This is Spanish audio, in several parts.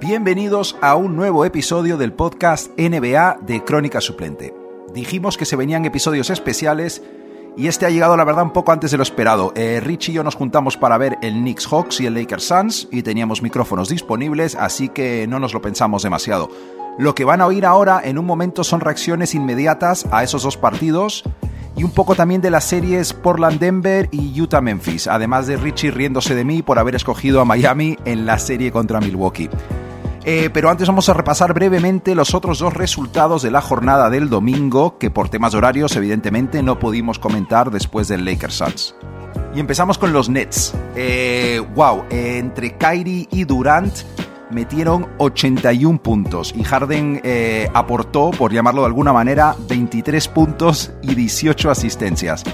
Bienvenidos a un nuevo episodio del podcast NBA de Crónica Suplente. Dijimos que se venían episodios especiales y este ha llegado, la verdad, un poco antes de lo esperado. Eh, Rich y yo nos juntamos para ver el Knicks Hawks y el Lakers Suns y teníamos micrófonos disponibles, así que no nos lo pensamos demasiado. Lo que van a oír ahora en un momento son reacciones inmediatas a esos dos partidos y un poco también de las series Portland-Denver y Utah-Memphis, además de Richie riéndose de mí por haber escogido a Miami en la serie contra Milwaukee. Eh, pero antes vamos a repasar brevemente los otros dos resultados de la jornada del domingo, que por temas horarios evidentemente no pudimos comentar después del Lakers Suns. Y empezamos con los Nets. Eh, wow, entre Kyrie y Durant metieron 81 puntos y Harden eh, aportó, por llamarlo de alguna manera, 23 puntos y 18 asistencias.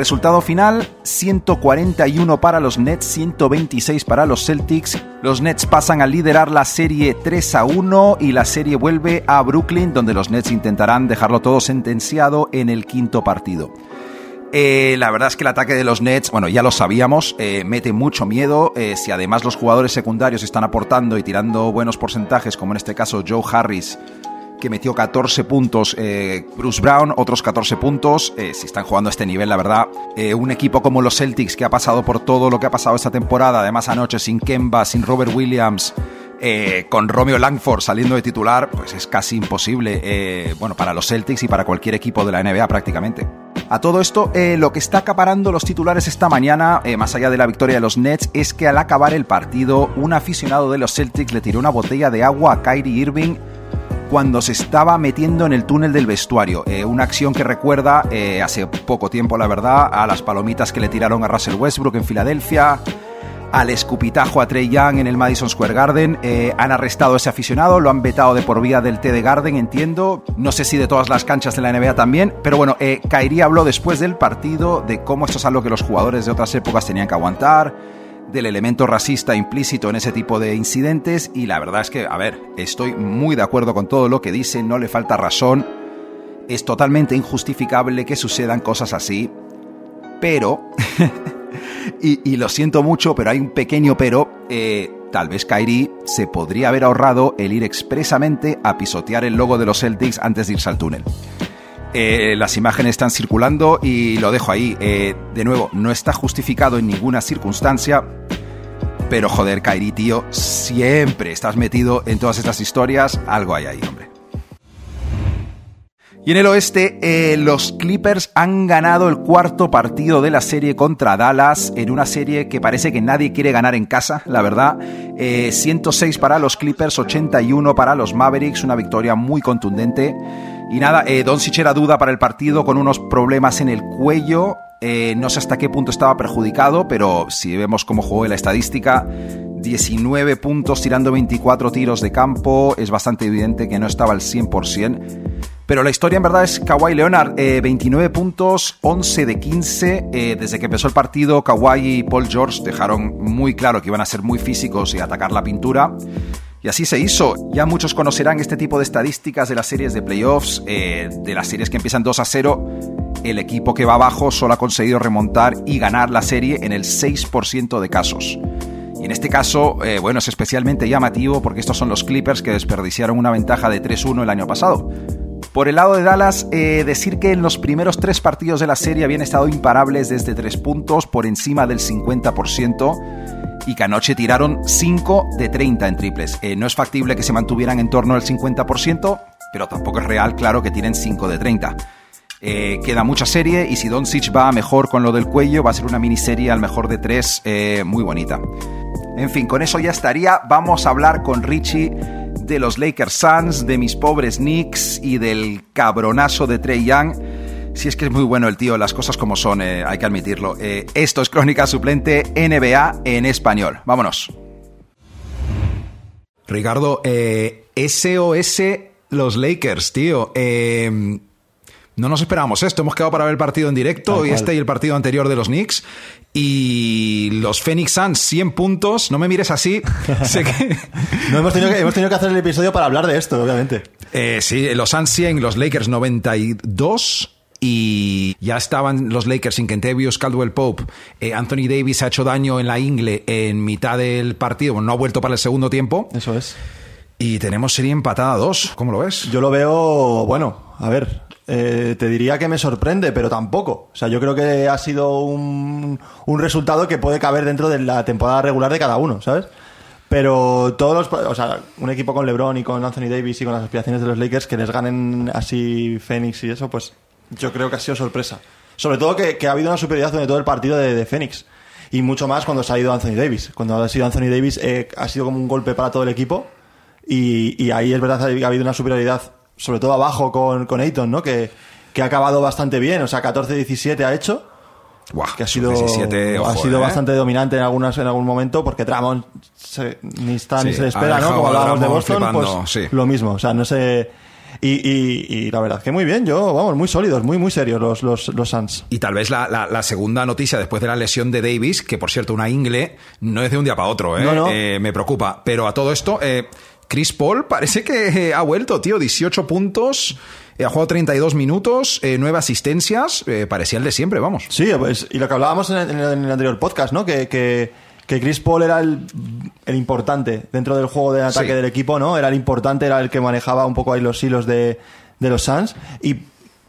Resultado final, 141 para los Nets, 126 para los Celtics. Los Nets pasan a liderar la serie 3 a 1 y la serie vuelve a Brooklyn, donde los Nets intentarán dejarlo todo sentenciado en el quinto partido. Eh, la verdad es que el ataque de los Nets, bueno, ya lo sabíamos, eh, mete mucho miedo. Eh, si además los jugadores secundarios están aportando y tirando buenos porcentajes, como en este caso Joe Harris, que metió 14 puntos, Bruce Brown, otros 14 puntos. si están jugando a este nivel, la verdad, un equipo como los Celtics, que ha pasado por todo lo que ha pasado esta temporada, además anoche sin Kemba, sin Robert Williams. con Romeo Langford saliendo de titular, pues es casi imposible, bueno, para los Celtics y para cualquier equipo de la NBA prácticamente. A todo esto, eh, lo que está acaparando los titulares esta mañana, eh, más allá de la victoria de los Nets, es que al acabar el partido, un aficionado de los Celtics le tiró una botella de agua a Kyrie Irving cuando se estaba metiendo en el túnel del vestuario. Eh, una acción que recuerda hace poco tiempo, la verdad, a las palomitas que le tiraron a Russell Westbrook en Filadelfia al escupitajo a Trey Young en el Madison Square Garden. Eh, han arrestado a ese aficionado, lo han vetado de por vía del TD Garden, entiendo. No sé si de todas las canchas de la NBA también, pero bueno, eh, Kairi habló después del partido de cómo esto es algo que los jugadores de otras épocas tenían que aguantar, del elemento racista implícito en ese tipo de incidentes, y la verdad es que, a ver, estoy muy de acuerdo con todo lo que dice, no le falta razón. Es totalmente injustificable que sucedan cosas así, pero y, lo siento mucho, pero hay un pequeño pero. Eh, tal vez Kyrie se podría haber ahorrado el ir expresamente a pisotear el logo de los Celtics antes de irse al túnel. Eh, las imágenes están circulando y lo dejo ahí. Eh, de nuevo, no está justificado en ninguna circunstancia. Pero joder, Kyrie, tío, siempre estás metido en todas estas historias. Algo hay ahí, hombre. Y en el oeste, eh, los Clippers han ganado el cuarto partido de la serie contra Dallas, en una serie que parece que nadie quiere ganar en casa, la verdad. 106 eh, para los Clippers, 81 para los Mavericks, una victoria muy contundente. Y nada, eh, Doncic era duda para el partido con unos problemas en el cuello. Eh, no sé hasta qué punto estaba perjudicado, pero si vemos cómo jugó la estadística, 19 puntos tirando 24 tiros de campo, es bastante evidente que no estaba al 100%. Pero la historia en verdad es Kawhi Leonard, 29 eh, puntos, 11 de 15. Eh, desde que empezó el partido, Kawhi y Paul George dejaron muy claro que iban a ser muy físicos y atacar la pintura. Y así se hizo. Ya muchos conocerán este tipo de estadísticas de las series de playoffs, eh, de las series que empiezan 2 a 0. El equipo que va abajo solo ha conseguido remontar y ganar la serie en el 6% de casos. Y en este caso, bueno, es especialmente llamativo porque estos son los Clippers que desperdiciaron una ventaja de 3-1 el año pasado. Por el lado de Dallas, eh, decir que en los primeros tres partidos de la serie habían estado imparables desde tres puntos por encima del 50% y que anoche tiraron 5 de 30 en triples. Eh, no es factible que se mantuvieran en torno al 50%, pero tampoco es real, claro, que tienen 5 de 30. Eh, queda mucha serie y si Doncic va mejor con lo del cuello, va a ser una miniserie al mejor de tres muy bonita. En fin, con eso ya estaría. Vamos a hablar con Richie de los Lakers Suns, de mis pobres Knicks y del cabronazo de Trey Young. Si es que es muy bueno el tío, las cosas como son, eh, hay que admitirlo. Eh, esto es Crónica Suplente NBA en español. Vámonos. Ricardo, eh, SOS los Lakers, tío. Eh, no nos esperábamos esto. Hemos quedado para ver el partido en directo y este y el partido anterior de los Knicks. Y los Phoenix Suns, 100 puntos. No me mires así. sé que... no, hemos, tenido que, hacer el episodio para hablar de esto, obviamente. Eh, sí, los Suns 100, los Lakers 92 y ya estaban los Lakers sin Kentavious Caldwell Pope. Eh, Anthony Davis ha hecho daño en la ingle en mitad del partido, no ha vuelto para el segundo tiempo. Eso es. Y tenemos serie empatada a dos. ¿Cómo lo ves? Yo lo veo, bueno, a ver, eh, te diría que me sorprende, pero tampoco. O sea, yo creo que ha sido un, un resultado que puede caber dentro de la temporada regular de cada uno, ¿sabes? Pero todos los. O sea, un equipo con LeBron y con Anthony Davis y con las aspiraciones de los Lakers que les ganen así Phoenix y eso, pues yo creo que ha sido sorpresa. Sobre todo que, que ha habido una superioridad durante todo el partido de, de Phoenix. Y mucho más cuando se ha ido Anthony Davis. Cuando ha sido Anthony Davis eh, ha sido como un golpe para todo el equipo. Y, y ahí es verdad que ha habido una superioridad, sobre todo abajo con, con Ayton, ¿no? Que, que ha acabado bastante bien. O sea, 14-17 ha hecho. Buah, que ha sido, 17, ha sido eh. bastante dominante en algunas en algún momento porque Tramon se- ni está ni se le espera, ¿no? Como hablábamos de Boston, flipando, pues sí. lo mismo. O sea, no sé. Y, y, y la verdad que muy bien, yo, vamos, muy sólidos, muy, muy serios los, los, los Suns. Y tal vez la, la- la segunda noticia después de la lesión de Davis, que por cierto, una ingle, no es de un día para otro, ¿eh? No, no. Eh, me preocupa. Pero a todo esto, eh, Chris Paul parece que eh, ha vuelto, tío. 18 puntos, ha jugado 32 minutos, eh, 9 asistencias. parecía el de siempre, vamos. Sí, pues, y lo que hablábamos en el, en el- en el anterior podcast, ¿no? Que, que, que Chris Paul era el, el importante dentro del juego de ataque Sí. del equipo, ¿no? Era el importante, era el que manejaba un poco ahí los hilos de, de los Suns. Y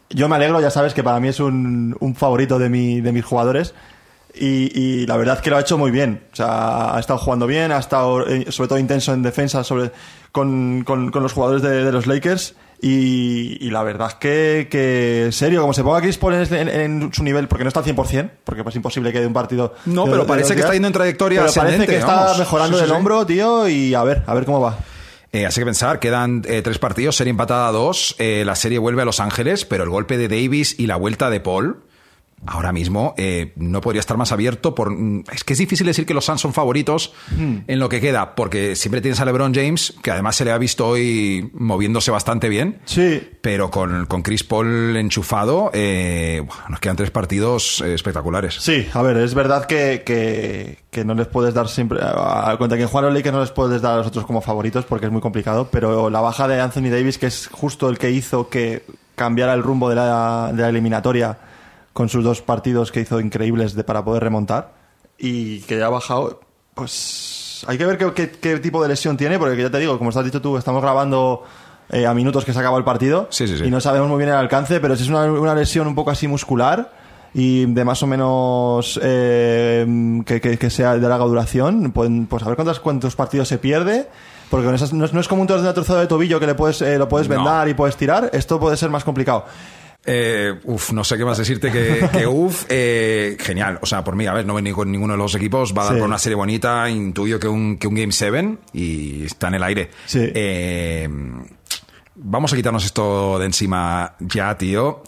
yo me alegro, ya sabes que para mí es un, un favorito de, mi, de mis jugadores. Y, y la verdad que lo ha hecho muy bien. O sea, ha estado jugando bien, ha estado eh, sobre todo intenso en defensa sobre, con, con, con los jugadores de, de los Lakers. Y, y la verdad que, que, serio, como se ponga Chris Paul en, en- en su nivel, porque no está al 100%, porque es imposible que de un partido. No, de- pero parece que días, está yendo en trayectoria Pero parece que está mejorando Sí, sí, del sí. hombro, tío, y a ver, a ver cómo va. Eh, así que pensar, quedan eh, tres partidos, serie empatada a dos. eh, la serie vuelve a Los Ángeles, pero el golpe de Davis y la vuelta de Paul. Ahora mismo eh, no podría estar más abierto. Por, mm, es que es difícil decir que los Suns son favoritos en lo que queda, porque siempre tienes a LeBron James, que además se le ha visto hoy moviéndose bastante bien. Sí, Pero con, con Chris Paul enchufado, eh, nos quedan tres partidos eh, espectaculares. Sí, a ver, es verdad que, que, que no les puedes dar siempre. A, a- contra quien juegan los Lakers no les puedes dar a los otros como favoritos porque es muy complicado. Pero la baja de Anthony Davis, que es justo el que hizo que cambiara el rumbo de la, de la eliminatoria con sus dos partidos que hizo increíbles de, para poder remontar y que ha bajado, pues hay que ver qué, qué- qué tipo de lesión tiene, porque ya te digo, como has dicho tú, estamos grabando eh, a minutos que se acaba el partido Sí, sí, sí. y no sabemos muy bien el alcance, pero si es una, una lesión un poco así muscular y de más o menos eh, que, que- que sea de larga duración, pueden, pues a ver cuántos, cuántos partidos se pierde. Porque con esas, no, es, no es como un trozo de tobillo que le puedes, eh, lo puedes No. vendar y puedes tirar. Esto puede ser más complicado. Eh, uf, no sé qué más decirte que, que uf, eh, genial. O sea, por mí, a ver, no ven ni con ninguno de los equipos, va a dar Sí. por una serie bonita, intuyo que un, que un Game 7 y está en el aire. Sí. Eh, vamos a quitarnos esto de encima ya, tío.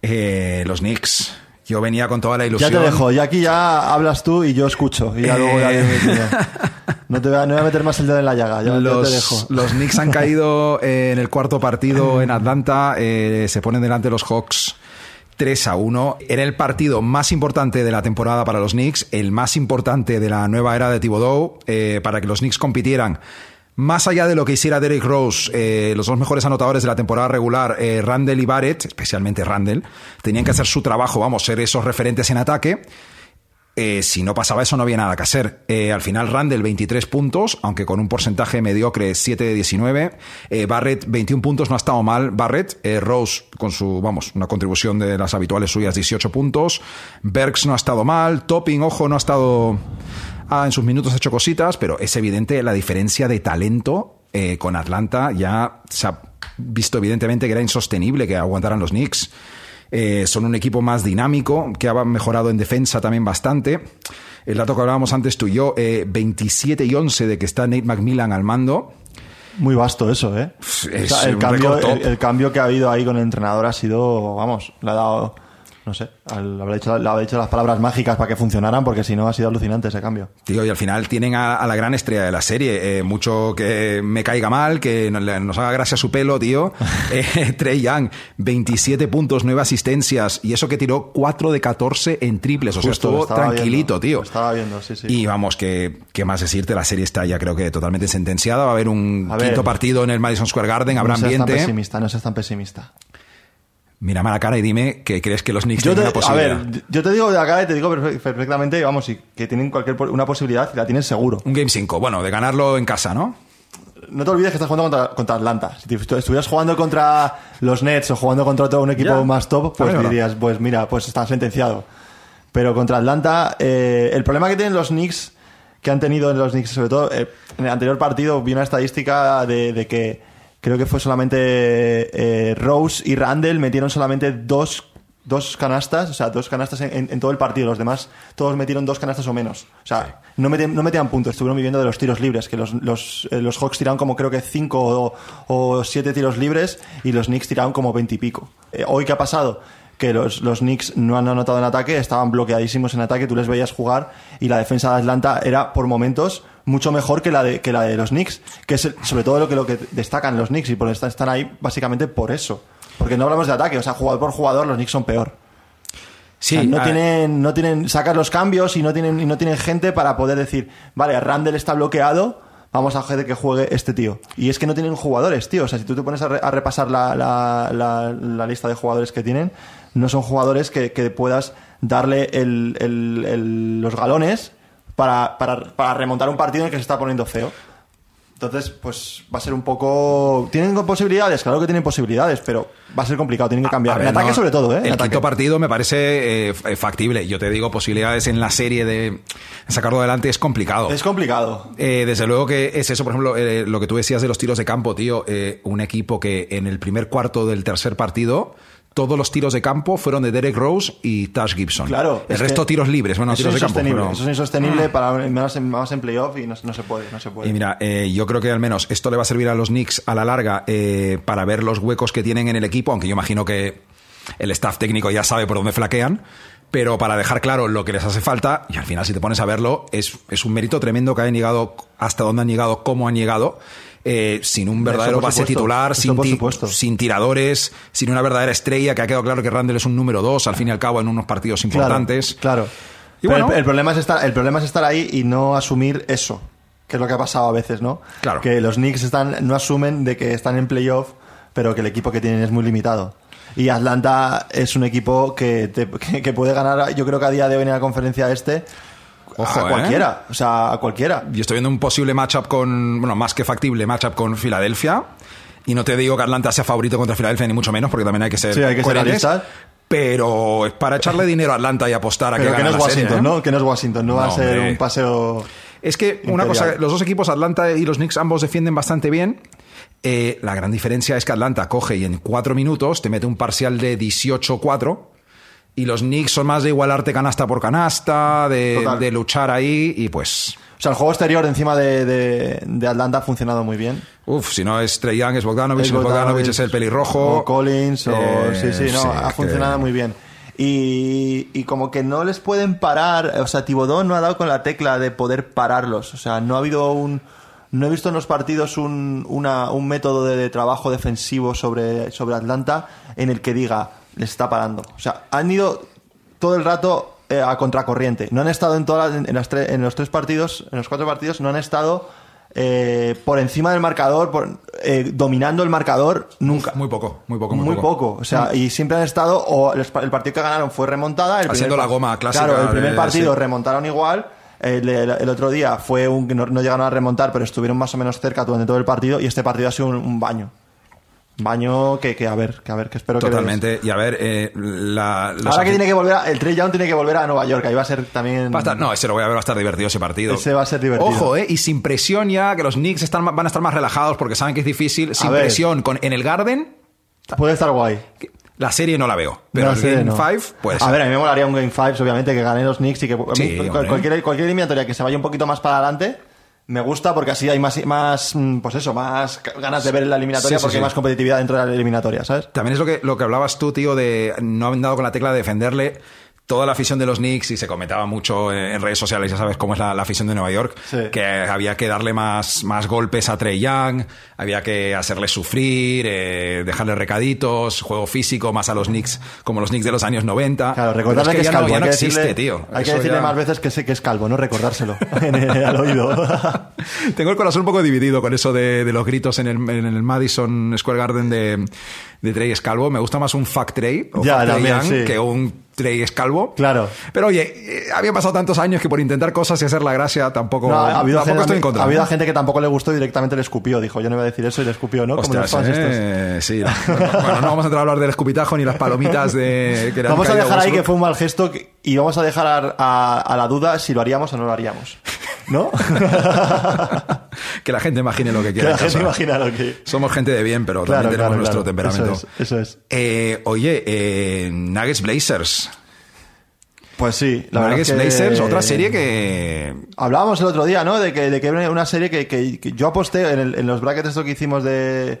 Eh, los Knicks. Yo venía con toda la Ya ilusión. te dejo, y aquí ya hablas tú y yo escucho. Y ya luego ya Eh. no, te voy a, no voy a meter más el dedo en la llaga, ya, ya los, te dejo. los Knicks han caído eh, en el cuarto partido en Atlanta. eh, se ponen delante los Hawks 3 a 1. Era el partido más importante de la temporada para los Knicks, el más importante de la nueva era de Thibodeau, eh, para que los Knicks compitieran. Más allá de lo que hiciera Derek Rose, eh, los dos mejores anotadores de la temporada regular, eh, Randall y Barrett, especialmente Randall, tenían que hacer su trabajo, vamos, ser esos referentes en ataque. Eh, si no pasaba eso, no había nada que hacer. Eh, al final, Randall 23 puntos, aunque con un porcentaje mediocre 7 de 19. Eh, Barrett 21 puntos, no ha estado mal. Barrett, Rose con su, vamos, una contribución de las habituales suyas, 18 puntos. Bergs no ha estado mal. Topping, ojo, no ha estado. Ah, en sus minutos ha hecho cositas, pero es evidente la diferencia de talento con Atlanta. Ya se ha visto evidentemente que era insostenible que aguantaran los Knicks. Eh, son un equipo más dinámico, que ha mejorado en defensa también bastante. El dato que hablábamos antes tú y yo, eh, 27 y 11 de que está Nate McMillan al mando. Muy vasto eso, ¿eh? Es O sea, el, cambio, el cambio que ha habido ahí con el entrenador ha sido, vamos, le ha dado, no sé, al- habrá dicho las palabras mágicas para que funcionaran, porque si no ha sido alucinante ese cambio. Tío, y al final tienen a, a la gran estrella de la serie. Eh, mucho que me caiga mal, que nos haga gracia su pelo, tío. Eh, Trey Young, 27 puntos, 9 asistencias. Y eso que tiró 4 de 14 en triples. O sea, Justo, estuvo tranquilito, viendo, tío. estaba viendo, sí, sí. Y vamos, que, que más decirte, la serie está ya creo que totalmente sentenciada. Va a haber un A ver. quinto partido en el Madison Square Garden, habrá no seas tan ambiente. pesimista, no seas tan pesimista. Mírame a la cara y dime que crees que los Knicks Yo tienen te, una a posibilidad. ver, yo te digo de acá y te digo perfe- perfectamente, vamos, que tienen cualquier una posibilidad, y la tienen seguro. Un Game 5, bueno, de ganarlo en casa, ¿no? no te olvides que estás jugando contra, contra Atlanta. Si te- estuvieras jugando contra los Nets o jugando contra todo un equipo Ya. más top, pues dirías, pues mira, pues está sentenciado. Pero contra Atlanta, eh, el problema que tienen los Knicks, que han tenido los Knicks, sobre todo eh, en el anterior partido, vi una estadística de, de que creo que fue solamente eh, Rose y Randall metieron solamente dos, dos canastas, o sea, dos canastas en, en- en todo el partido. Los demás todos metieron dos canastas o menos. O sea, no, metían, no metían puntos, estuvieron viviendo de los tiros libres, que los, los, eh, los Hawks tiraron como creo que cinco o, o siete tiros libres y los Knicks tiraron como veintipico. Eh, ¿Hoy qué ha pasado? que los, los Knicks no han anotado en ataque, estaban bloqueadísimos en ataque, tú les veías jugar y la defensa de Atlanta era por momentos mucho mejor que la de, que la de los Knicks, que es el- sobre todo lo que, lo que destacan los Knicks y por eso están ahí básicamente por eso. Porque no hablamos de ataque, o sea, jugador por jugador los Knicks son peor. Sí, O sea, no tienen, no tienen, sacas los cambios y no tienen, y no tienen gente para poder decir, vale, Randall está bloqueado, vamos a hacer que juegue este tío. Y es que no tienen jugadores, tío. O sea, si tú te pones a, re- a repasar la, la- la- la lista de jugadores que tienen, no son jugadores que, que puedas darle el- el- el- los galones para, para, para remontar un partido en el que se está poniendo feo. Entonces, pues va a ser un poco. ¿Tienen posibilidades? Claro que tienen posibilidades, pero va a ser complicado, tienen que cambiar. Ver, en ataque, no, sobre todo, ¿eh? El quinto partido me parece eh, factible. Yo te digo, posibilidades en la serie de sacarlo adelante es complicado. Es complicado. Eh, desde luego que es eso, por ejemplo, eh, lo que tú decías de los tiros de campo, tío. un equipo que en el primer cuarto del tercer partido, todos los tiros de campo fueron de Derek Rose y Tash Gibson. Claro. El es resto tiros libres, bueno, eso tiros es de campo. Eso es insostenible para más en, más en playoff y no, no se puede, no se puede. Y mira, eh, yo creo que al menos esto le va a servir a los Knicks a la larga eh, para ver los huecos que tienen en el equipo, aunque yo imagino que el staff técnico ya sabe por dónde flaquean, pero para dejar claro lo que les hace falta, y al final si te pones a verlo, es, es un mérito tremendo que hayan llegado hasta dónde han llegado, cómo han llegado. Eh, sin un verdadero base supuesto, titular, sin, ti- tiradores, sin una verdadera estrella, que ha quedado claro que Randall es un número dos, al fin y al cabo, en unos partidos importantes. Claro. Y Pero bueno. el, el problema es estar, el problema es estar ahí y no asumir eso, que es lo que ha pasado a veces, ¿no? Claro. Que los Knicks están, no asumen de que están en playoff, pero que el equipo que tienen es muy limitado. Y Atlanta es un equipo que, te- que, que puede ganar, yo creo que a día de hoy en la conferencia este, Ojo, a ¿eh? cualquiera. O sea, a cualquiera. Yo estoy viendo un posible matchup con, bueno, más que factible matchup con Filadelfia. Y no te digo que Atlanta sea favorito contra Filadelfia, ni mucho menos, porque también hay que ser Sí, hay que ser coherentes. realistas. Pero es para echarle dinero a Atlanta y apostar a Pero que que no es serie, Washington, ¿eh? ¿no? Que no es Washington, no, va a ser hombre. un paseo. Es que una cosa, los dos equipos, Atlanta y los Knicks, ambos defienden bastante bien. Eh, la gran diferencia es que Atlanta coge y en cuatro minutos te mete un parcial de 18-4. Y los Knicks son más de igualarte canasta por canasta, de, de luchar ahí y pues... O sea, el juego exterior encima de, de, de Atlanta ha funcionado muy bien. Uf, si no es Trey Young, es Bogdanovich, Es Bogdanovich Bogdanovich, es el pelirrojo. O Collins, o. Eh, sí, sí, no, sí, ha que- funcionado muy bien. Y, y como que no les pueden parar. O sea, Tibodón no ha dado con la tecla de poder pararlos. O sea, no ha habido un. No he visto en los partidos un, una- un método de, trabajo defensivo sobre, sobre Atlanta en el que diga, les está parando. O sea, han ido todo el rato eh, a contracorriente. No han estado en, todas en, las tre- en los tres partidos, en los cuatro partidos, no han estado eh, por encima del marcador, por- eh, dominando el marcador nunca. Muy poco, muy poco, muy, Muy poco. O sea, y siempre han estado, o el, partido que ganaron fue remontada. El Haciendo primer la goma clásica Claro, el primer partido sí. remontaron igual. El, el- el otro día fue un que no, no llegaron a remontar, pero estuvieron más o menos cerca durante todo el partido. Y este partido ha sido un, un baño. Baño que, que a ver, que a ver, que espero que. Totalmente. Y a ver, eh, la, los Ahora que tiene que volver, a- el Trey Young tiene que volver a Nueva York. Ahí va a ser también. Va a estar- no, ese lo voy a ver, va a estar divertido ese partido. Ese va a ser divertido. Ojo, eh, y sin presión ya, que los Knicks están, van a estar más relajados porque saben que es difícil. Sin presión con, en el Garden, Puede estar guay. la serie no la veo. Pero No el Game no. 5, pues. A ver, a mí me molaría un Game 5, obviamente, que ganen los Knicks y que Sí, cualquier eliminatoria que se vaya un poquito más para adelante me gusta porque así hay más, más mm, pues eso, más ganas de ver la eliminatoria Sí, sí, porque sí. hay más competitividad dentro de la eliminatoria, ¿sabes? También es lo que, lo que hablabas tú, tío, de no haber dado con la tecla de defenderle toda la afición de los Knicks y se comentaba mucho en, redes sociales, ya sabes cómo es la, la afición de Nueva York, Sí. que había que darle más, más golpes a Trey Young, había que hacerle sufrir, eh, dejarle recaditos, juego físico, más a los Knicks como los Knicks de los años 90. Claro, recordarle es que, es ya calvo. no, ya no existe, decirle, tío. Hay que decirle ya- más veces que sé que es calvo, no recordárselo en el, al oído. Tengo el corazón un poco dividido con eso de, de los gritos en el, en el Madison Square Garden de, de Trey es calvo. Me gusta más un fuck Trey o Ya, fuck Trey también, Young sí. que un Trey es calvo. Claro. Pero oye, eh, había pasado tantos años que por intentar cosas y hacer la gracia tampoco, No, ha, habido tampoco gente, estoy en contra. ha habido ¿no? gente que tampoco le gustó y directamente le escupió. Dijo, yo no iba a decir eso y le escupió, ¿no? Como los fans estos. eh, sí. no, no, bueno, no vamos a entrar a hablar del escupitajo ni las palomitas de... que Vamos a dejar ahí que fue un mal gesto y vamos a dejar a, a- a la duda si lo haríamos o no lo haríamos. ¿No? que la gente imagine lo que que quiera. la en gente casa. imagina lo que... Somos gente de bien, pero Claro, también tenemos claro, nuestro claro. temperamento. Eso es, eso es. Eh, oye, eh, Nuggets Blazers. Pues sí, la verdad Nuggets es que- Blazers, otra serie que... Hablábamos el otro día, ¿no? De que, de que una serie que, que- que yo aposté en, el- en los brackets esto que hicimos de,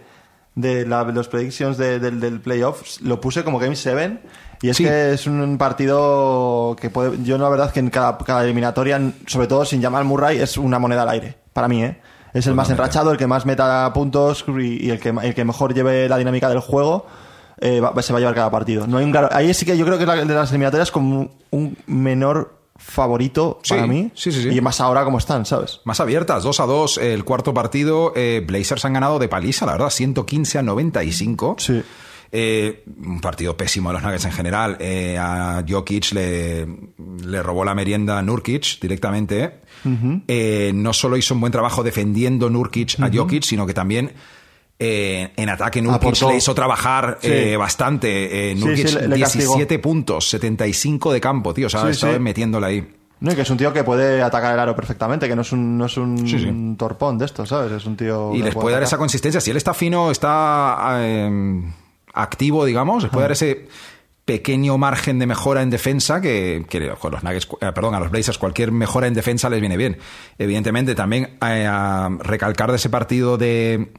de la- los predictions de- del, del playoffs, lo puse como Game 7 y es Sí. que es un partido que puede... Yo la verdad que en cada, cada eliminatoria, sobre todo sin llamar Murray, es una moneda al aire, para mí, ¿eh? Es el más Totalmente. enrachado, el que más meta puntos y, y el, que, el que mejor lleve la dinámica del juego. eh, va- se va a llevar cada partido. No hay un claro- ahí sí que yo creo que es la de las eliminatorias como un menor favorito Sí, para mí. sí, sí, sí. Y más ahora como están, ¿sabes? Más abiertas, 2 a 2, el cuarto partido. eh, Blazers han ganado de paliza, la verdad, 115 a 95. Sí. Eh, un partido pésimo de los Nuggets en general. Eh, a Jokic le, le robó la merienda a Nurkic directamente. Eh, no solo hizo un buen trabajo defendiendo Nurkic a Jokic, sino que también eh, en ataque Nurkic le hizo trabajar Sí. eh, bastante. Eh, Sí, Nurkic sí, le castigó. 17 puntos, 75 de campo, tío. O sea, Sí, estaba sí. metiéndola ahí. No, y que es un tío que puede atacar el aro perfectamente, que no es un, no es un Sí, sí. torpón de estos, ¿sabes? Es un tío. y les puede dar esa consistencia. Si él está fino, está eh, activo, digamos, les puede dar ese pequeño margen de mejora en defensa que, que a los Nuggets, eh, perdón, a los Blazers cualquier mejora en defensa les viene bien. Evidentemente también eh, a recalcar de ese partido de,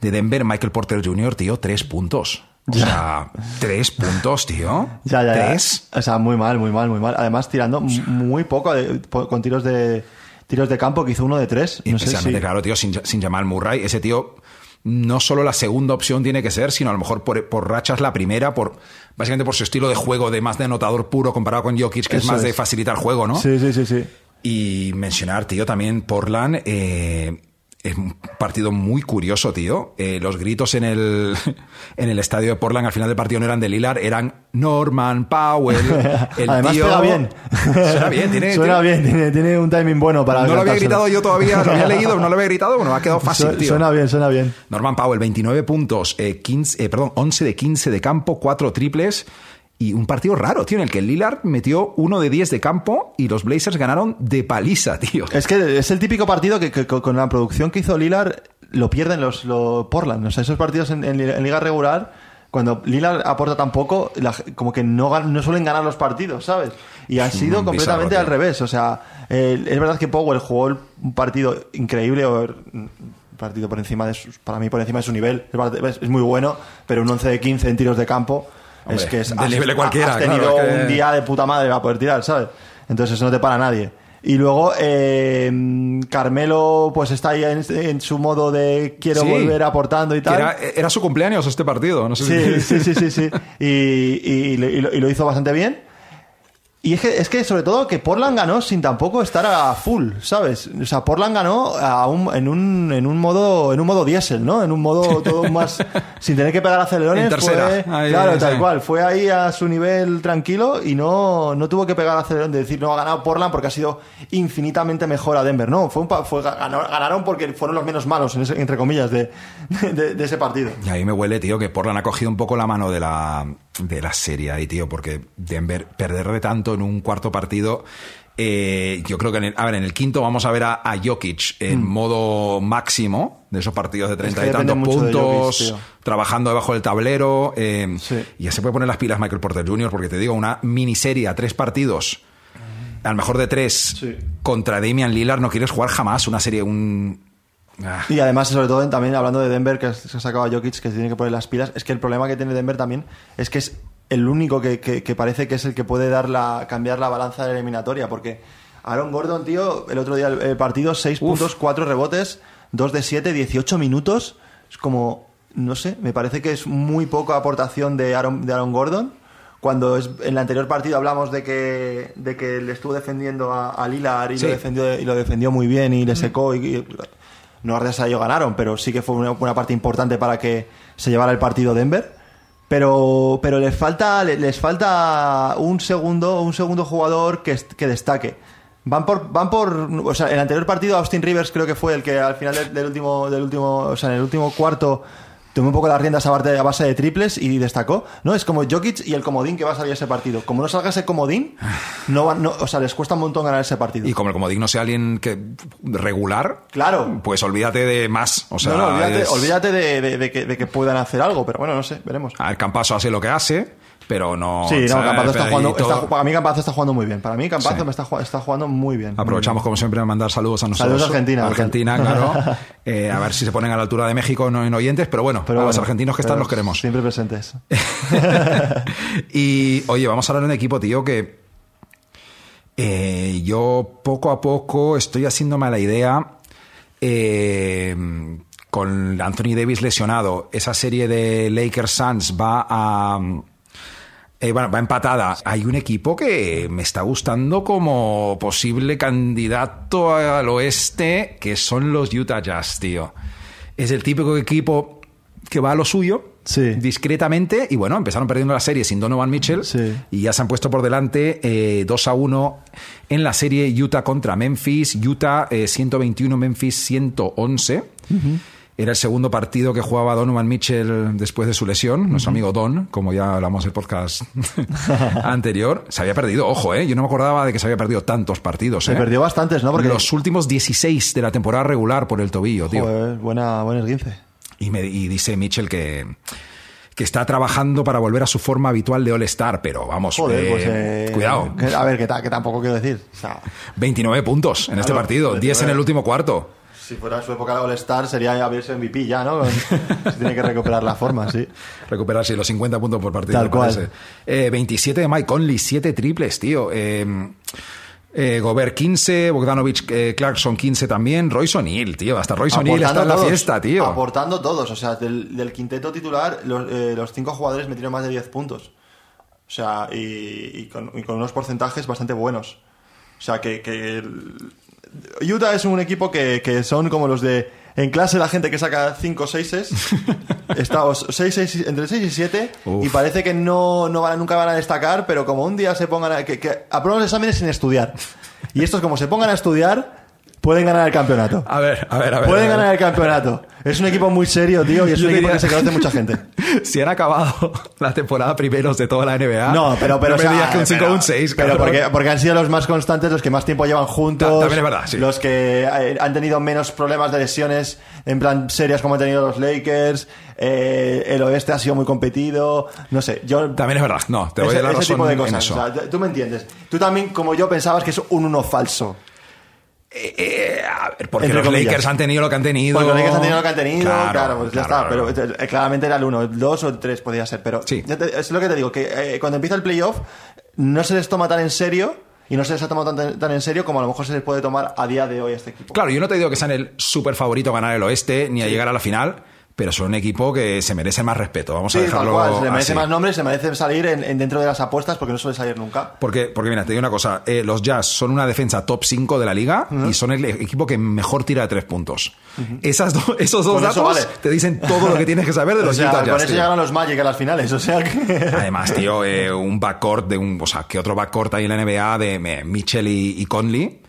de Denver, Michael Porter Jr., tío, tres puntos. O sea, tres puntos, tío. Ya, ya, ya. tres. O sea, muy mal, muy mal, muy mal. Además, tirando muy poco de- po- con tiros de tiros de campo, que hizo uno de tres. No sé si. claro, tío, sin, sin Jamal Murray, ese tío no solo la segunda opción tiene que ser, sino a lo mejor por, por rachas la primera, por básicamente por su estilo de juego de más de anotador puro comparado con Jokic, que es más de facilitar juego, ¿no? Sí, sí, sí, sí. Y mencionar, tío, también Portland. eh, es un partido muy curioso, tío. Eh, los gritos en el, en el estadio de Portland al final del partido no eran de Lillard, eran Norman Powell. El Además, tío, pega bien. Suena bien, tiene, Suena tiene- bien, tiene, tiene un timing bueno para. no lo había gritado yo todavía, lo había leído, no lo había gritado, bueno, ha quedado fácil, tío. Suena bien, suena bien. Norman Powell, 29 puntos, eh, 15, eh, perdón, 11 de 15 de campo, 4 triples. Y un partido raro, tío, en el que Lillard metió 1 de 10 de campo y los Blazers ganaron de paliza, tío. Es que es el típico partido que, con la producción que hizo Lillard lo pierden los, Portland. O sea, esos partidos en, en li- en liga regular, cuando Lillard aporta tan poco, la- como que no, no suelen ganar los partidos, ¿sabes? Y ha sido completamente bizarro, al revés. O sea, eh, es verdad que Powell jugó el- un partido increíble, o un partido por encima de su, para mí por encima de su nivel. Es, es muy bueno, pero un 11 de 15 en tiros de campo Hombre, es que es, del nivel cualquiera, has tenido claro, es que- un día de puta madre para poder tirar, ¿sabes? Entonces eso no te para nadie. Y luego eh, Carmelo pues está ahí en, en su modo de quiero Sí. volver aportando y tal. Era, era su cumpleaños este partido, no sé Sí, si... sí, sí, sí, sí. Y, y- y lo- y lo, y lo hizo bastante bien. Y es que, es que sobre todo que Portland ganó sin tampoco estar a full, ¿sabes? O sea, Portland ganó a un- en, un, en un modo en un modo diésel, ¿no? En un modo todo más sin tener que pegar acelerones. En tercera. Fue, Ahí, claro, tal cual. Fue ahí a su nivel tranquilo y no, no tuvo que pegar acelerones de decir no ha ganado Portland porque ha sido infinitamente mejor a Denver. No, fue, un fue ganaron porque fueron los menos malos, en ese- entre comillas, de, de- de ese partido. Y a mí me huele, tío, que Portland ha cogido un poco la mano de la, de la serie ahí, tío, porque Denver perder de tanto en un cuarto partido. eh, yo creo que en el, a ver, en el quinto vamos a ver a, a Jokic en modo máximo de esos partidos de treinta Mm. que y tantos de puntos, Jokic, trabajando debajo del tablero. eh, Sí. Y ya se puede poner las pilas Michael Porter Jr., porque te digo, una miniserie a tres partidos, al mejor de tres, Sí. contra Damian Lillard, no quieres jugar jamás una serie, un. Ah. Y además, sobre todo, también hablando de Denver, que se ha sacado a Jokic, que se tiene que poner las pilas, es que el problema que tiene Denver también es que es el único que, que- que parece que es el que puede dar la, cambiar la balanza de la eliminatoria, porque Aaron Gordon, tío, el otro día el, el partido, 6 puntos, 4 rebotes, 2 de 7, 18 minutos, es como, no sé, me parece que es muy poca aportación de Aaron, de Aaron Gordon. Cuando es, en el anterior partido hablamos de que, de que le estuvo defendiendo a, a Lillard y, Sí. lo defendió, y lo defendió muy bien y le secó y, y- no gracias a ello ganaron, pero sí que fue una, parte importante para que se llevara el partido Denver. Pero, pero les falta, le- les falta un segundo, un segundo jugador que, que destaque. Van por, van por, o sea, el anterior partido Austin Rivers creo que fue el que al final del, del último, del último, o sea, en el último cuarto tomó un poco las riendas a base, de triples y destacó. No, es como Jokic y el comodín que va a salir ese partido. Como no salga ese comodín, no van, no, o sea, les cuesta un montón ganar ese partido. Y como el comodín sea alguien que regular, Claro. pues olvídate de más. O sea, no, no, olvídate, es- olvídate de, de- de que, de que puedan hacer algo, pero bueno, no sé, veremos. A ver, Campazo hace lo que hace, pero no. Sí, no. Campazo está jugando. Está- para mí, Campazo está jugando muy bien. Para mí, Campazo Sí. me está, está jugando muy bien. Aprovechamos, como siempre, a mandar saludos a nosotros. Saludos a Argentina, Argentina, claro. Eh, a ver si se ponen a la altura de México no en oyentes, pero bueno, Pero a los argentinos que están los queremos. Siempre presentes. y oye, vamos a hablar de un equipo, tío, que eh, yo poco a poco estoy haciéndome a la idea eh, con Anthony Davis lesionado. Esa serie de Lakers Suns va a. eh, bueno, va empatada. Hay un equipo que me está gustando como posible candidato al oeste, que son los Utah Jazz, tío. Es el típico equipo que va a lo suyo, Sí. discretamente, y bueno, empezaron perdiendo la serie sin Donovan Mitchell, Sí. y ya se han puesto por delante eh, 2 a 1 en la serie Utah contra Memphis. Utah eh, 121, Memphis 111. Era el segundo partido que jugaba Donovan Mitchell después de su lesión, nuestro amigo Don, como ya hablamos en el podcast anterior. Se había perdido, ojo, eh, yo no me acordaba de que se había perdido tantos partidos. Se eh. perdió bastantes, ¿no? Porque Los últimos 16 de la temporada regular por el tobillo, tío. Joder, buena, buen esguince. Y, me, y dice Mitchell que, que está trabajando para volver a su forma habitual de All-Star, pero vamos, Joder, eh, pues. eh, cuidado. a ver, que, que tampoco quiero decir. O sea, 29 puntos en este partido, 10 en 29. el último cuarto. Si fuera su época de All-Star, sería haberse MVP ya, ¿no? Se tiene que recuperar la forma, sí. Recuperarse los 50 puntos por partido. Tal cual. Eh, 27 de Mike Conley, 7 triples, tío. Eh, eh, Gobert 15, Bogdanovich eh, Clarkson 15 también, Royce O'Neal, tío. Hasta Royce O'Neal está en la todos, fiesta, tío. Aportando todos. O sea, del, del quinteto titular, los, eh, los cinco jugadores metieron más de 10 puntos. O sea, y, y con, y con unos porcentajes bastante buenos. O sea, que, que el- Utah es un equipo que, que son como los de... En clase la gente que saca 5 6 está o seis, seis, entre 6 y 7 Uf. y parece que no, no van, nunca van a destacar, pero como un día se pongan a... Que, que aprueban los exámenes sin estudiar. Y estos como se pongan a estudiar, pueden ganar el campeonato. A ver, a ver, a ver. Pueden a ver. ganar el campeonato. Es un equipo muy serio, tío, y es Yo un equipo que se conoce mucha gente. Si han acabado la temporada primeros de toda la NBA. No, pero, pero no me o sea, que un 5 o pero- un 6. Pero porque, porque han sido los más constantes, los que más tiempo llevan juntos. Ta- también es verdad, sí. Los que eh, han tenido menos problemas de lesiones, en plan serias como han tenido los Lakers. eh, el oeste ha sido muy competido. No sé, yo. También es verdad. No, te doy ese, la ese razón tipo de cosas. o sea, tú me entiendes. Tú también, como yo, pensabas que es un uno falso. Eh, eh, a ver, porque Entre los comillas. Lakers han tenido lo que han tenido. Porque los Lakers han tenido lo que han tenido, claro, Claro, pues ya claro, está. Pero eh, claramente era el 1, el 2 o el 3 podía ser. Pero Sí. te- es lo que te digo, que eh, cuando empieza el playoff no se les toma tan en serio y no se les ha tomado tan, tan en serio como a lo mejor se les puede tomar a día de hoy a este equipo. Claro, yo no te digo que sean el súper favorito a ganar el oeste ni a llegar a la final, pero son un equipo que se merece más respeto. Vamos Sí, a tal dejarlo cual, se merece así. más nombres, se merece salir en, en dentro de las apuestas porque no suele salir nunca. Porque, porque mira, te digo una cosa, eh, los Jazz son una defensa top 5 de la liga y son el equipo que mejor tira de tres puntos. Esas do- esos dos Con datos vale. te dicen todo lo que tienes que saber de O los sea, Utah con Jazz. eso tío. llegaron los Magic a las finales, o sea que... Además, tío, eh, un backcourt de un. O sea, que otro backcourt hay en la NBA de Mitchell y, y Conley.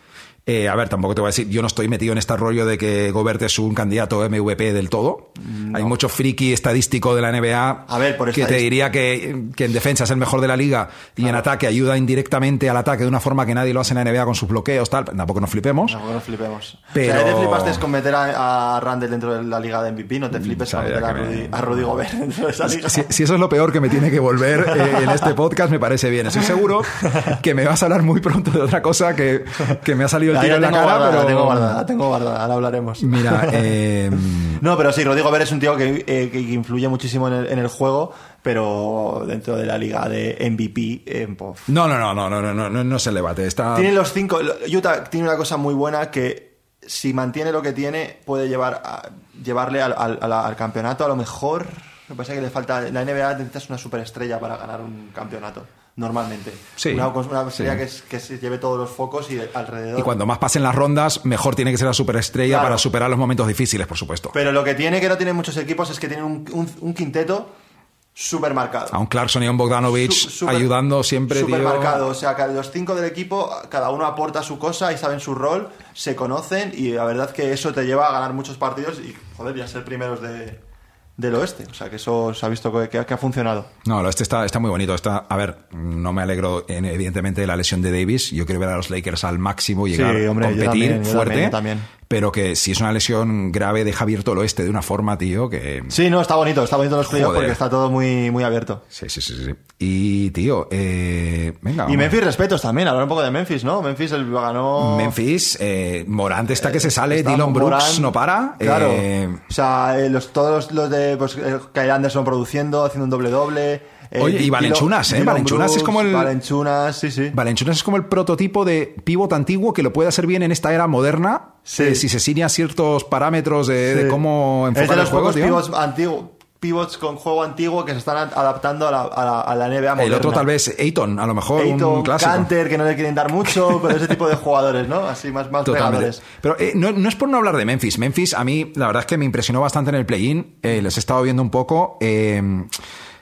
Eh, a ver, tampoco te voy a decir, yo no estoy metido en este rollo de que Gobert es un candidato MVP del todo. Hay mucho friki estadístico de la NBA A ver, por que te diría que, que en defensa es el mejor de la liga y en ataque ayuda indirectamente al ataque de una forma que nadie lo hace en la NBA con sus bloqueos, tal. Tampoco nos flipemos. No, no flipemos. Pero- O sea, te flipaste con meter a, a Randall dentro de la liga de MVP, no te flipes con sabía meter a me- a Rudy Gobert dentro de esa liga. Si, si eso es lo peor que me tiene que volver eh, en este podcast, me parece bien. Estoy seguro que me vas a hablar muy pronto de otra cosa que, que me ha salido el Tiro en la cara, guardada, pero... la tengo guardada, tengo guardada, ahora hablaremos. Mira, eh, No, pero sí, Rodrigo Ver es un tío que, eh, que influye muchísimo en el, en el juego, pero dentro de la liga de MVP, eh, pof. no, no, no, no, no, no, no, no, no es el debate. Está... Tiene los cinco. Utah tiene una cosa muy buena que si mantiene lo que tiene, puede llevar a- llevarle al campeonato. A lo mejor. Lo que pasa es que le falta. La NBA necesitas una superestrella para ganar un campeonato. Normalmente. Sí, Una, una sí. que, es- que se lleve todos los focos y alrededor. Y cuando más pasen las rondas, mejor tiene que ser la superestrella Claro. para superar los momentos difíciles, por supuesto. Pero lo que tiene que no tienen muchos equipos es que tienen un, un- un quinteto súper marcado. A un Clarkson y a un Bogdanovich Su- ayudando siempre, súper marcado. O sea, los cinco del equipo, cada uno aporta su cosa y saben su rol, se conocen y la verdad que eso te lleva a ganar muchos partidos y, joder, y a ser primeros de, del oeste. O sea, que eso se ha visto que, que- que ha funcionado. No, este está, está muy bonito. Está, a ver, no me alegro en- evidentemente de la lesión de Davis. Yo quiero ver a los Lakers al máximo y Sí, llegar a hombre, yo competir yo fuerte. también, yo también. Pero que si es una lesión grave, deja abierto el oeste de una forma, tío, que. Sí, no, está bonito, está bonito los playoffs porque está todo muy, muy abierto. Sí, sí, sí. sí. Y, tío, eh, venga. Y. Memphis respetos también, hablar un poco de Memphis, ¿no? Memphis el, ganó... Memphis, eh, Morant está que se sale, Está Dylan Brooks Morant, no para. Claro. eh, o sea, eh, los, todos los de pues, eh, Kyle Anderson produciendo, haciendo un doble doble. Oye, y Valenchunas, ¿eh? Valenchunas es como el- Valenchunas, sí, sí. Valenchunas es como el prototipo de pivot antiguo que lo puede hacer bien en esta era moderna. Sí. eh, si se siguen a ciertos parámetros de, cómo Es de enfocar los los juegos, pivots antiguos. Pivots con juego antiguo que se están adaptando a la, a la, a la NBA moderna. El otro tal vez Ayton, a lo mejor un Ayton, clásico. Canter, que no le quieren dar mucho, pero ese tipo de jugadores, ¿no? Así más, más pegadores. Pero eh, no, no es por no hablar de Memphis. Memphis, a mí, la verdad es que me impresionó bastante en el play-in. Eh, les he estado viendo un poco. Eh,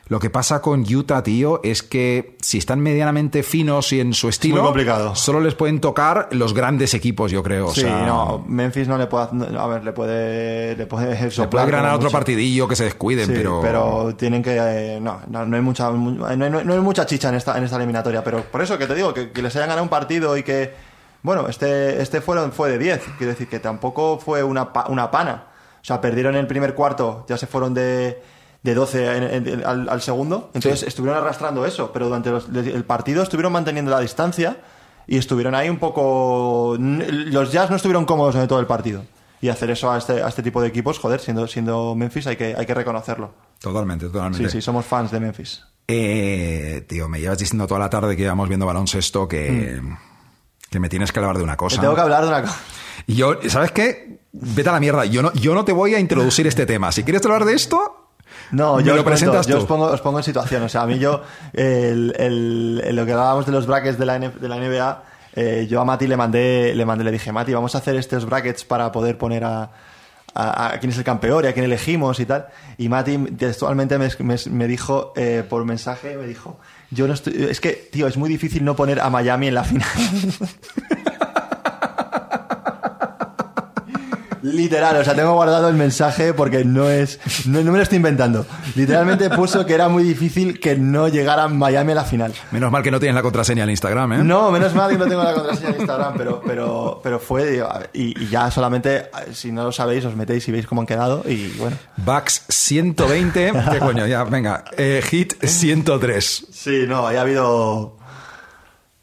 lo que pasa con Utah, tío, es que si están medianamente finos y en su estilo, complicado. solo les pueden tocar los grandes equipos, yo creo. O sí, sea, no, Memphis no le puede, a ver, le puede, le puede soplar puede ganar otro mucho. partidillo que se descuiden, Sí, pero... tienen que eh, no, no, no hay mucha no hay, no hay mucha chicha en esta en esta eliminatoria, pero por eso que te digo que, que les hayan ganado un partido y que bueno, este este fueron fue de 10, quiero decir que tampoco fue una una pana. O sea, perdieron el primer cuarto, ya se fueron de de 12 en- en- al, al segundo, entonces estuvieron arrastrando eso, pero durante los- el partido estuvieron manteniendo la distancia y estuvieron ahí un poco los Jazz no estuvieron cómodos en todo el partido. Y hacer eso a este, a este tipo de equipos, joder, siendo, siendo Memphis hay que, hay que reconocerlo. Totalmente, totalmente. Sí, sí, somos fans de Memphis. Eh, tío, me llevas diciendo toda la tarde que íbamos viendo baloncesto que, que me tienes que hablar de una Te cosa. Mm. tengo que hablar de una cosa. Y yo, ¿sabes qué? Vete a la mierda. Yo no, yo no te voy a introducir este tema. Si quieres hablar de esto, No, yo, lo os cuento, yo os pongo, os pongo en situación. O sea, a mí yo, el, el- el- lo que hablábamos de los brackets de la, N- de la NBA, eh, yo a Mati le mandé, le mandé, le dije, Mati, vamos a hacer estos brackets para poder poner a, a, a quién es el campeón y a quién elegimos y tal. Y Mati textualmente me, me- me dijo eh, por mensaje, me dijo, yo no estoy, es que, tío, es muy difícil no poner a Miami en la final. Literal, o sea, tengo guardado el mensaje porque no es. No, no me lo estoy inventando. Literalmente puso que era muy difícil que no llegara Miami a la final. menos mal que no tienes la contraseña en Instagram, ¿eh? No, menos mal que no tengo la contraseña de Instagram, pero, pero, pero fue. digo, Y, y ya solamente, si no lo sabéis, os metéis y veis cómo han quedado. Y bueno. Bucks 120. ¿Qué coño? Ya, venga. Eh, hit 103. Sí, no, ha habido.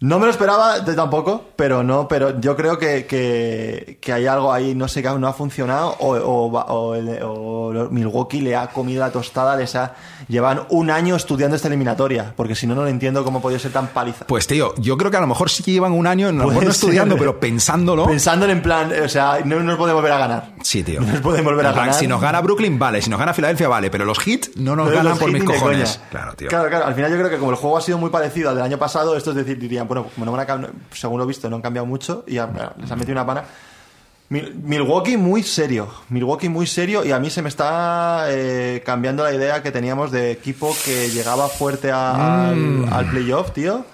No me lo esperaba de tampoco, pero no, pero yo creo que, que, que hay algo ahí, no sé, que no ha funcionado, o, o, o Milwaukee le ha comido la tostada, les ha, llevan un año estudiando esta eliminatoria, porque si no, no lo entiendo cómo ha podido ser tan paliza. Pues tío, yo creo que a lo mejor sí que llevan un año, a lo mejor no estudiando, pero pensándolo. Pensando en plan, o sea, no nos podemos volver a ganar. Sí, tío. No nos pueden volver a plan, ganar. Si nos gana Brooklyn, vale. Si nos gana Filadelfia, vale. Pero los hits no nos Pero ganan por mis cojones. Claro, tío. Claro, claro. Al final yo creo que como el juego ha sido muy parecido al del año pasado, estos decir, dirían, bueno, no según lo visto, no han cambiado mucho y les han metido una pana. Mil- Milwaukee muy serio, Milwaukee muy serio y a mí se me está eh, cambiando la idea que teníamos de equipo que llegaba fuerte a- Mm. al, al playoff, tío.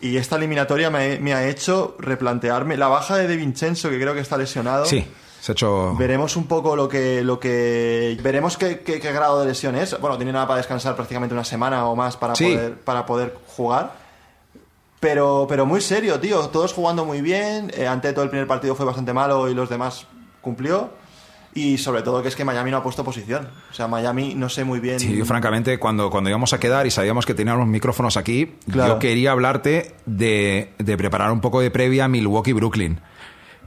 Y esta eliminatoria me, me ha hecho replantearme la baja de De Vincenzo, que creo que está lesionado. Sí, se ha hecho. Veremos un poco lo que. Lo que veremos qué, qué- qué grado de lesión es. Bueno, tiene nada para descansar prácticamente una semana o más para, Sí. poder, para poder jugar. Pero, pero muy serio, tío. Todos jugando muy bien. Eh, ante todo el primer partido fue bastante malo y los demás cumplió. Y sobre todo que es que Miami no ha puesto posición. O sea, Miami no sé muy bien. Sí, yo francamente, cuando, cuando íbamos a quedar y sabíamos que teníamos micrófonos aquí, Claro. yo quería hablarte de, de preparar un poco de previa a Milwaukee-Brooklyn.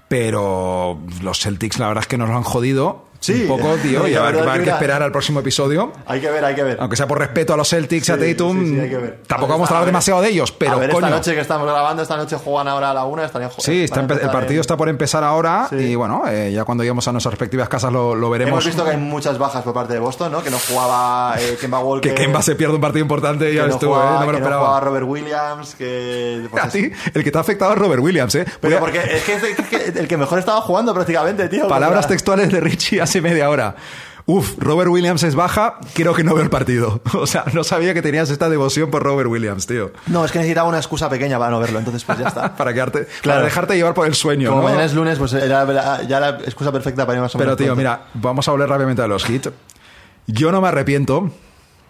Pero los Celtics, la verdad es que nos lo han jodido Sí. un poco, tío, y a haber que esperar al próximo episodio. Hay que ver, hay que ver. Aunque sea por respeto a los Celtics y a Sí, Tatum, sí, sí, hay que ver. tampoco A ver, vamos a hablar demasiado de ellos, pero a ver, coño. esta noche que estamos grabando, esta noche juegan ahora a la una, estarían jugando. Sí, está el partido está por empezar ahora Sí. y bueno, eh, ya cuando lleguemos a nuestras respectivas casas lo, lo veremos. Hemos visto que hay muchas bajas por parte de Boston, ¿no? Que no jugaba eh, Kemba Walker. que Kemba se pierde un partido importante y ya no estuvo, ¿eh? no me lo que no jugaba Robert Williams, que... pues a es- ti, el que te ha afectado es Robert Williams, ¿eh? Pero porque es que es el que, mejor estaba jugando prácticamente, tío. Palabras textuales de Richie hace media hora. Uf, Robert Williams es baja, creo que no veo el partido. O sea, no sabía que tenías esta devoción por Robert Williams, tío. No, es que necesitaba una excusa pequeña para no verlo, entonces pues ya está. para, quedarte, para dejarte llevar por el sueño. Como ¿no? mañana es lunes, pues era ya la excusa perfecta para ir más o menos. Pero tío, mira, vamos a hablar rápidamente de los hits. Yo no me arrepiento.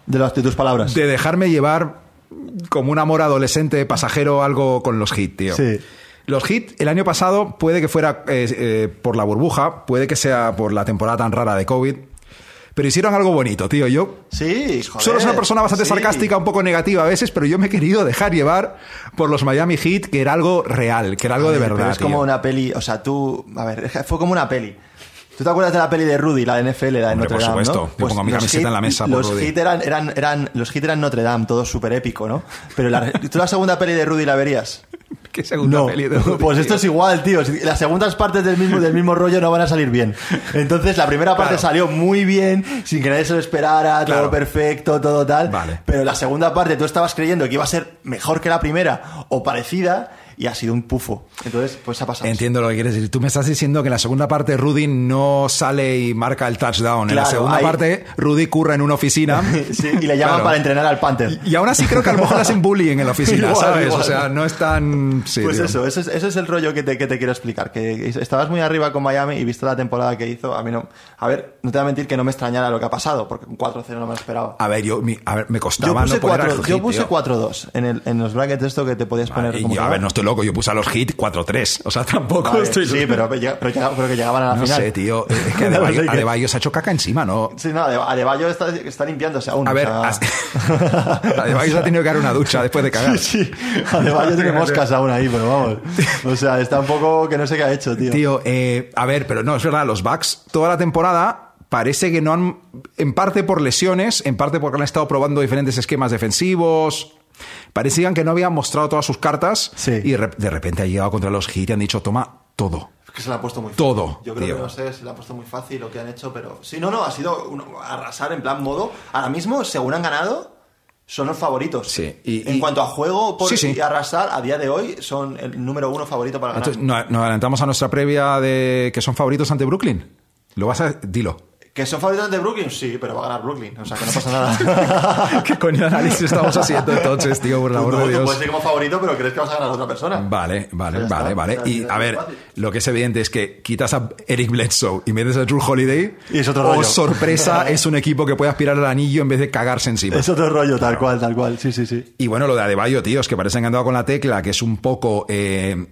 De, las, de tus palabras. De dejarme llevar como un amor adolescente, pasajero, algo con los hits, tío. Sí. Los hits, el año pasado, puede que fuera eh, eh, por la burbuja, puede que sea por la temporada tan rara de COVID, pero hicieron algo bonito, tío. Yo sí, joder, solo soy una persona bastante sarcástica, un poco negativa a veces, pero yo me he querido dejar llevar por los Miami Heat, que era algo real, que era algo de verdad. es como una peli, o sea, tú, a ver, fue como una peli. ¿Tú te acuerdas de la peli de Rudy, la de NFL, la de Notre Dame? Por supuesto, ¿no? pues pongo mi camiseta en la mesa por los Rudy. Hit eran, eran, eran, los hit eran Notre Dame, todo súper épico, ¿no? Pero la, ¿tú la segunda peli de Rudy la verías? ¿Qué segunda peli de Rudy? Pues esto es igual, tío. Las segundas partes del mismo, del mismo rollo no van a salir bien. Entonces, la primera parte Claro. salió muy bien, sin que nadie se lo esperara, Claro. todo perfecto, todo tal. Vale. Pero la segunda parte tú estabas creyendo que iba a ser mejor que la primera o parecida y ha sido un pufo. Entonces, pues ha pasado. Entiendo lo que quieres decir. Tú me estás diciendo que en la segunda parte Rudy no sale y marca el touchdown. en la segunda parte Rudy curra en una oficina. Sí, y le llaman Claro. para entrenar al Panther. Y aún así creo que a lo mejor le hacen bullying en la oficina, Igual, ¿sabes? igual. O sea, no es tan... Sí, Pues tío. eso, eso es, eso es el rollo que te, que te quiero explicar. Que estabas muy arriba con Miami y visto la temporada que hizo, a mí no. A ver, no te voy a mentir que no me extrañara lo que ha pasado, porque un 4-0 no me lo esperaba. A ver, yo mi- a ver, me Yo costaba puse, no cuatro- al yo hit, puse tío. 4-2 en, el- en los brackets de esto que te podías Vale, poner y como yo, a ver, no estoy loco, yo puse a los hit 4-3. O sea, tampoco Vale, estoy Sí, pero, pero, que llegaban a la No final. sé, tío. Es que No Adebayo, se ha hecho caca encima, ¿no? Sí, no, Ade- Adebayo está, está limpiándose aún. A o ver, sea- has- Adebayo se ha tenido que dar una ducha después de cagar. Sí, sí. Adebayo tiene moscas aún ahí, pero vamos. O sea, está un poco que no sé qué ha hecho, tío. Tío, eh, a ver, pero no, es verdad, los Bucks toda la temporada parece que no han, en parte por lesiones, en parte porque han estado probando diferentes esquemas defensivos. Parecían que no habían mostrado todas sus cartas Sí. y de rep- de repente han llegado contra los Heat y han dicho, toma todo. Es que se la han puesto muy Todo, fácil. Yo creo tío. que no sé, se la han puesto muy fácil lo que han hecho, pero. Sí, no, no, ha sido un- arrasar en plan modo. Ahora mismo, según han ganado, son los favoritos. Sí, y- en y- cuanto a juego por Sí, sí. y arrasar, a día de hoy son el número uno favorito para ganar. Entonces, ¿no- nos adelantamos a nuestra previa de que son favoritos ante Brooklyn. Lo vas a... Dilo. ¿Que son favoritos de Brooklyn? Sí, pero va a ganar Brooklyn. O sea, que no pasa nada. ¿Qué coño de análisis estamos haciendo entonces, tío, por el Tú, tú Dios? puedes ir como favorito, pero crees que vas a ganar a otra persona. Vale, vale, vale, vale. O sea, Y a ver, fácil. lo que es evidente es que quitas a Eric Bledsoe y metes a Drew Holiday. Y es otro o rollo. sorpresa, es un equipo que puede aspirar al anillo en vez de cagarse encima. Es otro rollo, tal cual, tal cual. Sí, sí, sí. Y bueno, lo de Adebayo, tío, es que parece que han dado con la tecla, que es un poco eh,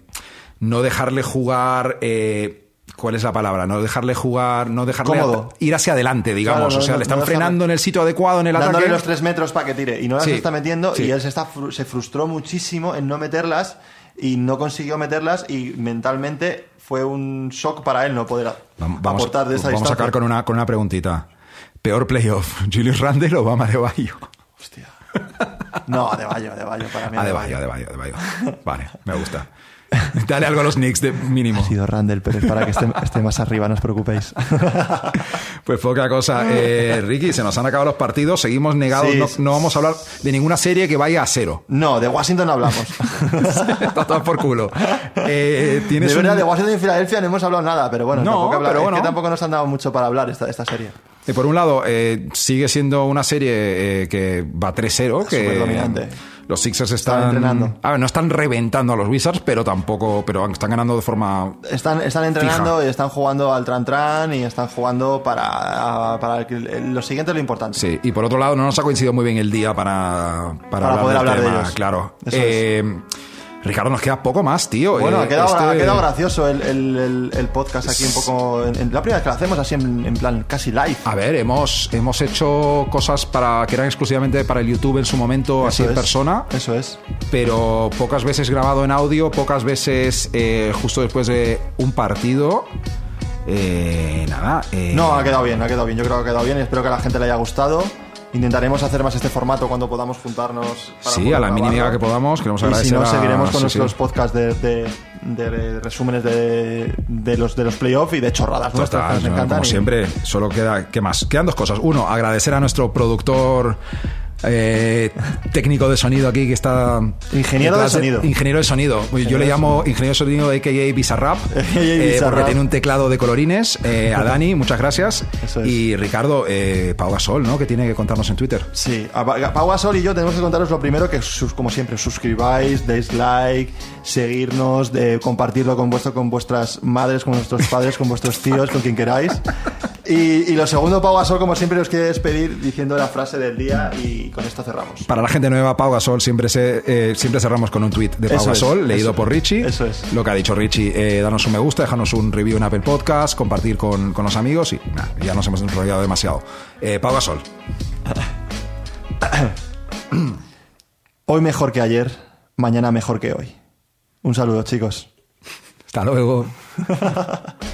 no dejarle jugar. eh, ¿Cuál es la palabra? No dejarle jugar, no dejarle Cómodo. ir hacia adelante, digamos. Claro, no, o sea, no, le están no frenando en el sitio adecuado en el Dándole ataque. los tres metros para que tire. Y no las Sí, está metiendo. sí. Y él se, está, se frustró muchísimo en no meterlas. Y no consiguió meterlas. Y mentalmente fue un shock para él no poder Vamos, aportar de esa vamos a sacar con una, con una preguntita. ¿Peor playoff? ¿Julius Randle o Bama Adebayo? Hostia. No, Adebayo, Adebayo para mí. Adebayo, Adebayo, Adebayo. Vale, me gusta. Dale algo a los Knicks de mínimo. Ha sido Randall, pero es para que esté, esté más arriba, no os preocupéis. Pues poca cosa. Eh, Ricky, se nos han acabado los partidos, seguimos negados, Sí, no, vamos a hablar de ninguna serie que vaya a cero. No, de Washington no hablamos. Está todo por culo. Eh, tienes De verdad, un- de Washington y Filadelfia no hemos hablado nada, pero bueno, No, tampoco habla- pero es bueno. que tampoco nos han dado mucho para hablar esta, esta serie. Eh, por un lado, eh, sigue siendo una serie eh, que va 3-0. Que Superdominante. Los Sixers están, Están entrenando. A ver, no están reventando a los Wizards, pero tampoco. Pero están ganando de forma. Están, están entrenando Fija. y están jugando al Tran Tran y están jugando para, para el lo siguiente es lo importante. Sí, y por otro lado, no nos ha coincidido muy bien el día para, para, Para poder del hablar de tema, ellos. Claro. Eso Eh, Ricardo, nos queda poco más, tío. Bueno, Eh, ha, quedado, este- ha quedado gracioso el, el- el- el podcast aquí un poco. En, en- la primera vez que lo hacemos así en, en plan casi live. A ver, hemos, hemos hecho cosas para que eran exclusivamente para el YouTube en su momento, así en es. persona, Eso es. pero pocas veces grabado en audio, pocas veces eh, justo después de un partido. Eh, nada. eh, No, ha quedado bien, ha quedado bien. Yo creo que ha quedado bien y espero que a la gente le haya gustado. Intentaremos hacer más este formato cuando podamos juntarnos. para Sí, a la mínima que podamos. Queremos Y si no, a- seguiremos con sí, nuestros sí. podcasts de, de- de resúmenes de, de los, de los playoffs y de chorradas nuestras Total, que nos no, encantan. como y- siempre, solo queda, ¿qué más? Quedan dos cosas. Uno, agradecer a nuestro productor eh, técnico de sonido aquí que está. Ingeniero en de sonido. Ingeniero de sonido. Yo le llamo ingeniero de sonido a.k.a. Bizarrap. Eh, porque tiene un teclado de colorines. Eh, a Dani, muchas gracias. Eso es. Y Ricardo, eh, Pau Gasol, ¿no? Que tiene que contarnos en Twitter. Sí, a Pa- Pau Gasol y yo tenemos que contaros lo primero que, como siempre, suscribáis, deis like, seguirnos, de compartirlo con, vuestro, con vuestras madres, con vuestros padres, con vuestros tíos, con quien queráis. Y, y lo segundo, Pau Gasol, como siempre, os quiere despedir diciendo la frase del día y con esto cerramos. Para la gente nueva, Pau Gasol siempre se, eh, siempre cerramos con un tweet de Pau Eso es, Gasol, leído por Richie. eso es. Lo que ha dicho Richie, eh, danos un me gusta, déjanos un review en Apple Podcast, compartir con, con los amigos y nah, ya nos hemos enrollado demasiado. Eh, Pau Gasol. Hoy mejor que ayer, mañana mejor que hoy. Un saludo, chicos. Hasta luego.